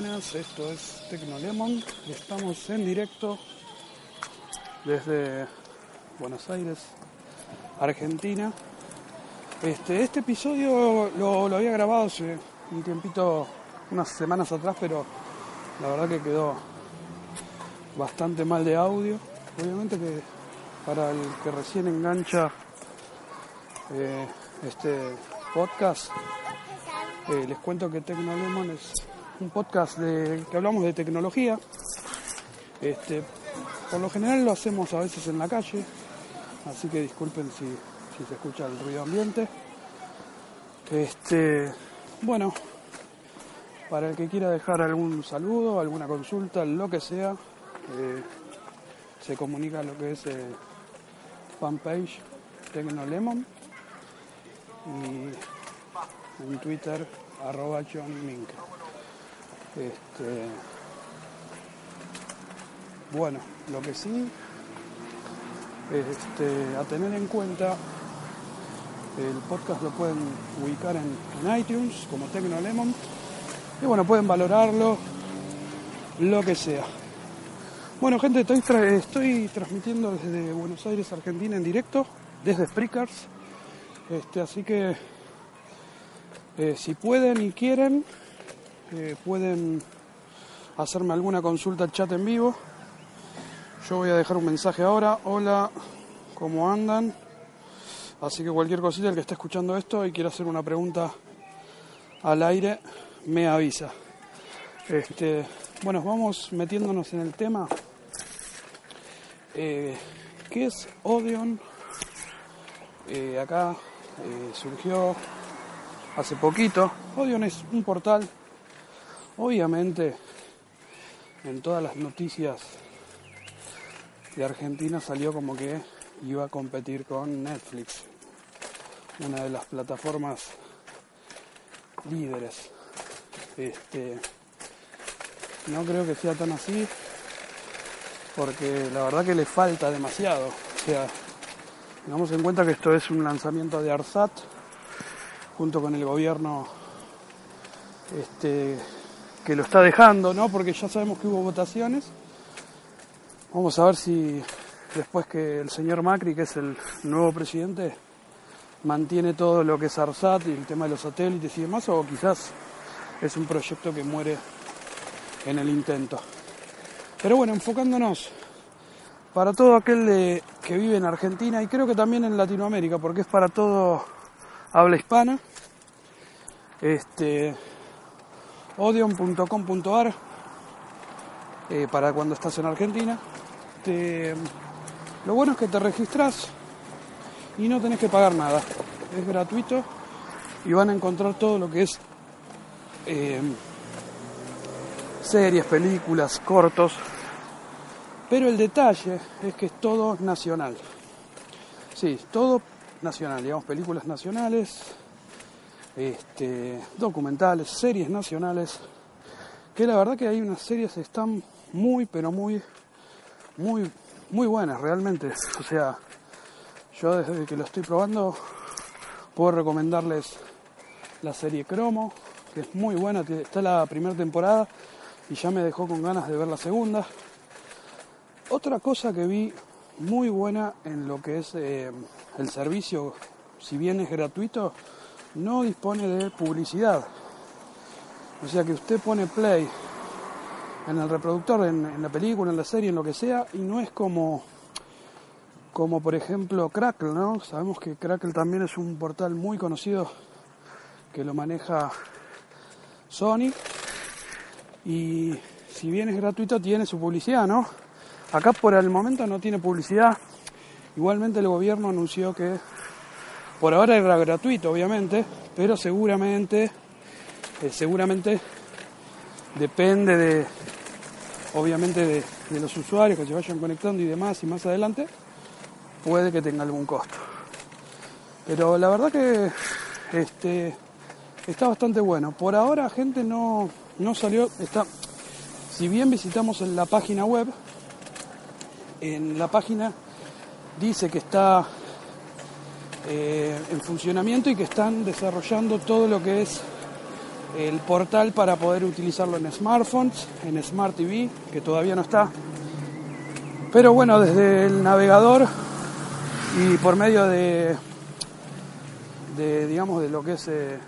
Buenas, esto es Tecnolemon, estamos en directo desde Buenos Aires, Argentina. Este, este episodio lo, lo había grabado hace un tiempito, unas semanas atrás, pero la verdad que quedó bastante mal de audio. Obviamente que para el que recién engancha eh, este podcast, eh, les cuento que Tecnolemon es un podcast de, que hablamos de tecnología. Este, por lo general lo hacemos a veces en la calle, así que disculpen si, se escucha el ruido ambiente. Este, bueno, para el que quiera dejar algún saludo, alguna consulta, lo que sea, eh, se comunica lo que es eh, fanpage Tecnolemon y en Twitter arroba John Mink. Este, bueno, lo que sí, este, a tener en cuenta, el podcast lo pueden ubicar en, iTunes como Tecnolemon y bueno, pueden valorarlo, lo que sea. Bueno, gente, estoy, estoy transmitiendo desde Buenos Aires, Argentina, en directo, desde Spreakers. Este, así que, eh, si pueden y quieren, pueden hacerme alguna consulta al chat en vivo. Yo voy a dejar un mensaje ahora. Hola, ¿cómo andan? Así que cualquier cosita, el que esté escuchando esto y quiera hacer una pregunta al aire, me avisa. Este, bueno, vamos metiéndonos en el tema. Eh, ¿Qué es Odeon? Eh, acá eh, surgió hace poquito. Odeon es un portal, obviamente, en todas las noticias de Argentina salió como que iba a competir con Netflix, una de las plataformas líderes. Este, no creo que sea tan así, porque la verdad que le falta demasiado. O sea, tengamos en cuenta que esto es un lanzamiento de ARSAT junto con el gobierno este, que lo está dejando, ¿no? Porque ya sabemos que hubo votaciones. Vamos a ver si después que el señor Macri, que es el nuevo presidente, mantiene todo lo que es ARSAT y el tema de los satélites y demás, o quizás es un proyecto que muere en el intento. Pero bueno, enfocándonos para todo aquel de- que vive en Argentina y creo que también en Latinoamérica, porque es para todo habla hispana. Este odion.com.ar eh, para cuando estás en Argentina. Lo bueno es que te registras y no tenés que pagar nada. Es gratuito y van a encontrar todo lo que es eh, series, películas, cortos. Pero el detalle es que es todo nacional. Sí, todo nacional, digamos, películas nacionales, este, documentales, series nacionales, que la verdad que hay unas series que están muy, pero muy, muy, muy buenas realmente. O sea, yo desde que lo estoy probando puedo recomendarles la serie Cromo, que es muy buena, está la primera temporada y ya me dejó con ganas de ver la segunda. Otra cosa que vi muy buena en lo que es eh, el servicio, si bien es gratuito, no dispone de publicidad. O sea que usted pone play en el reproductor, en, la película, en la serie, en lo que sea, y no es como, como por ejemplo Crackle, ¿no? Sabemos que Crackle también es un portal muy conocido que lo maneja Sony. Y si bien es gratuito, tiene su publicidad, ¿no? Acá por el momento no tiene publicidad. Igualmente el gobierno anunció que por ahora era gratuito, obviamente, pero seguramente, eh, seguramente depende de, obviamente, de, de los usuarios que se vayan conectando y demás, y más adelante puede que tenga algún costo. Pero la verdad que este está bastante bueno. Por ahora gente no, no salió, está, si bien visitamos en la página web, en la página dice que está eh, en funcionamiento y que están desarrollando todo lo que es el portal para poder utilizarlo en smartphones, en Smart TV, que todavía no está. Pero bueno, desde el navegador y por medio de, de digamos, de lo que es eh,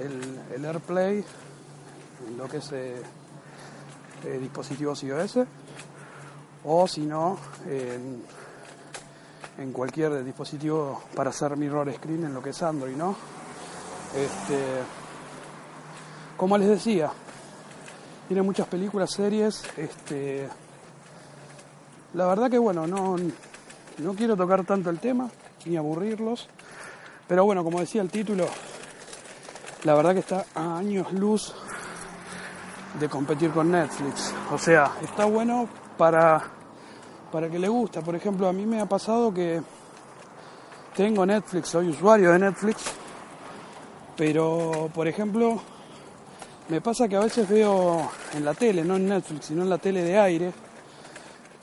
el, AirPlay, lo que es eh, eh, dispositivos iOS, o si no, en, en, cualquier dispositivo para hacer mirror screen en lo que es Android, ¿no? Este, como les decía, tiene muchas películas, series, este, la verdad que bueno, no, no quiero tocar tanto el tema, ni aburrirlos, pero bueno, como decía el título, la verdad que está a años luz de competir con Netflix. O sea, está bueno para, para que le gusta. Por ejemplo, a mí me ha pasado que tengo Netflix, soy usuario de Netflix, pero por ejemplo, me pasa que a veces veo en la tele, no en Netflix, sino en la tele de aire,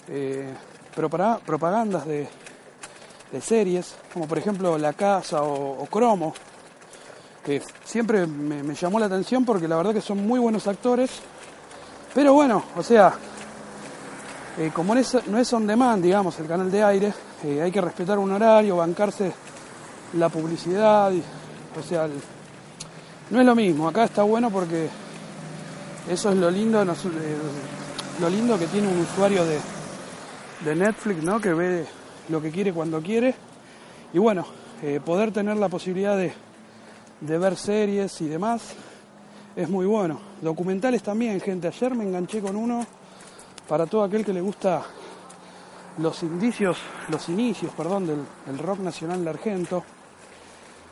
eh, propagandas de, series, como por ejemplo La Casa o, o Cromo, que siempre me, me, llamó la atención porque la verdad que son muy buenos actores. Pero bueno, o sea, eh, como no es, no es, on demand, digamos, el canal de aire, eh, hay que respetar un horario, bancarse la publicidad, o sea, no es lo mismo. Acá está bueno porque eso es lo lindo, eh, lo lindo que tiene un usuario de, de Netflix, ¿no? Que ve lo que quiere cuando quiere. Y bueno, poder tener la posibilidad de, de, ver series y demás es muy bueno. Documentales también, gente. Ayer me enganché con uno para todo aquel que le gusta los indicios, los inicios, perdón, del, rock nacional de Argento.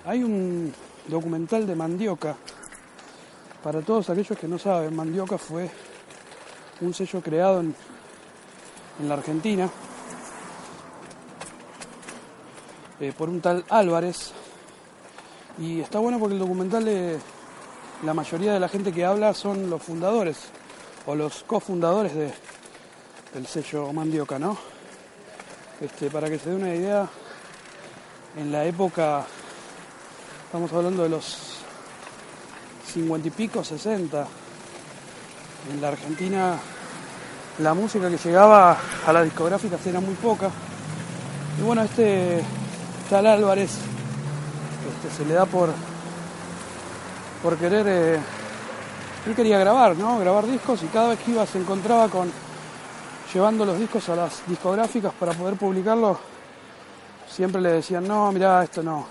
Hay un documental de Mandioca. Para todos aquellos que no saben, Mandioca fue un sello creado en, en la Argentina eh, por un tal Álvarez. Y está bueno porque el documental, de, la mayoría de la gente que habla son los fundadores o los cofundadores de, del sello Mandioca, ¿no? Este, para que se dé una idea, en la época, estamos hablando de los 50 y pico, 60, en la Argentina la música que llegaba a las discográficas era muy poca. Y bueno, este tal Álvarez este, se le da por, por querer, eh, él quería grabar, ¿no? Grabar discos y cada vez que iba se encontraba con llevando los discos a las discográficas para poder publicarlos, siempre le decían, no, mira, esto no,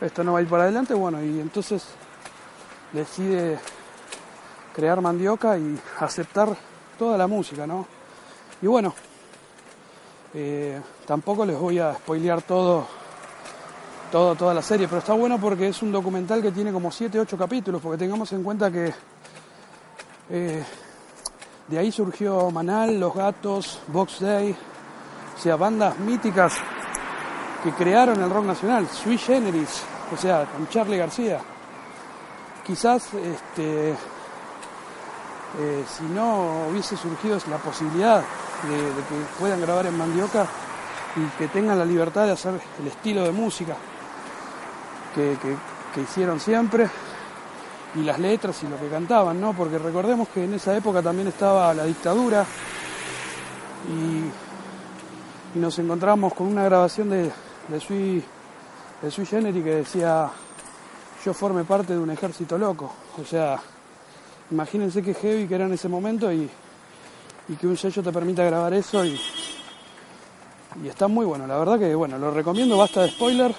esto no va a ir para adelante, bueno, y entonces decide crear Mandioca y aceptar toda la música, ¿no? Y bueno, eh, tampoco les voy a spoilear todo, todo, toda la serie, pero está bueno porque es un documental que tiene como 7, 8 capítulos, porque tengamos en cuenta que eh, de ahí surgió Manal, Los Gatos, Box Day, o sea, bandas míticas que crearon el rock nacional, Sui Generis, o sea, con Charlie García. Quizás este, eh, si no hubiese surgido la posibilidad de, que puedan grabar en Mandioca y que tengan la libertad de hacer el estilo de música que, hicieron siempre y las letras y lo que cantaban, ¿no? Porque recordemos que en esa época también estaba la dictadura y, nos encontramos con una grabación de, de Sui, de Sui Generis que decía yo forme parte de un ejército loco, o sea, Imagínense qué heavy que era en ese momento y, y que un sello te permita grabar eso y, y, está muy bueno. La verdad que bueno, lo recomiendo, basta de spoiler.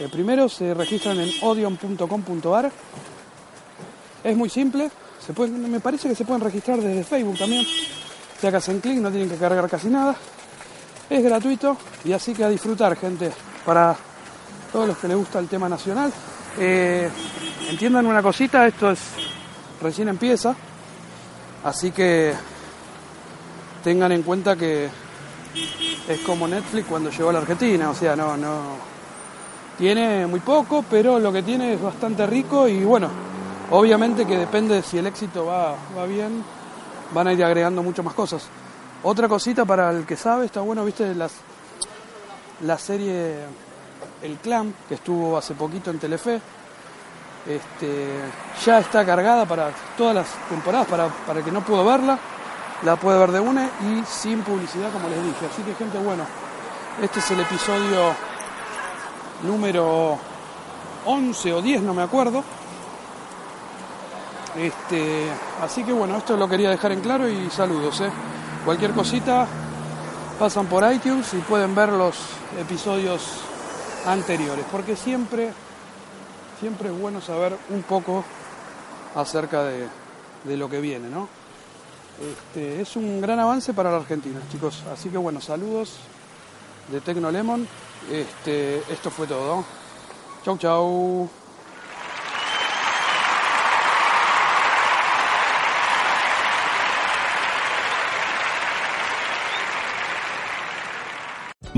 Eh, primero se registran en odion.com.ar. Es muy simple, Se pueden, me parece que se pueden registrar desde Facebook también. Ya que hacen clic, no tienen que cargar casi nada. Es gratuito y así que a disfrutar, gente. Para todos los que les gusta el tema nacional. Eh, entiendan una cosita, esto es recién empieza. Así que tengan en cuenta que es como Netflix cuando llegó a la Argentina, o sea, no, no tiene muy poco, pero lo que tiene es bastante rico y bueno, obviamente que depende de si el éxito va, va bien, van a ir agregando mucho más cosas. Otra cosita para el que sabe, está bueno, viste, las, la serie El Clan, que estuvo hace poquito en Telefe, este, ya está cargada para todas las temporadas, para, para el que no pudo verla, la puede ver de una y sin publicidad, como les dije. Así que gente, bueno, este es el episodio número 11 o 10, no me acuerdo. Este, así que bueno, esto lo quería dejar en claro y saludos. ¿eh? Cualquier cosita, pasan por iTunes y pueden ver los episodios anteriores, porque siempre, siempre es bueno saber un poco acerca de, de lo que viene, ¿no? Este, es un gran avance para la Argentina, chicos. Así que bueno, saludos de Tecnolemon. Este, esto fue todo. Chau, chau.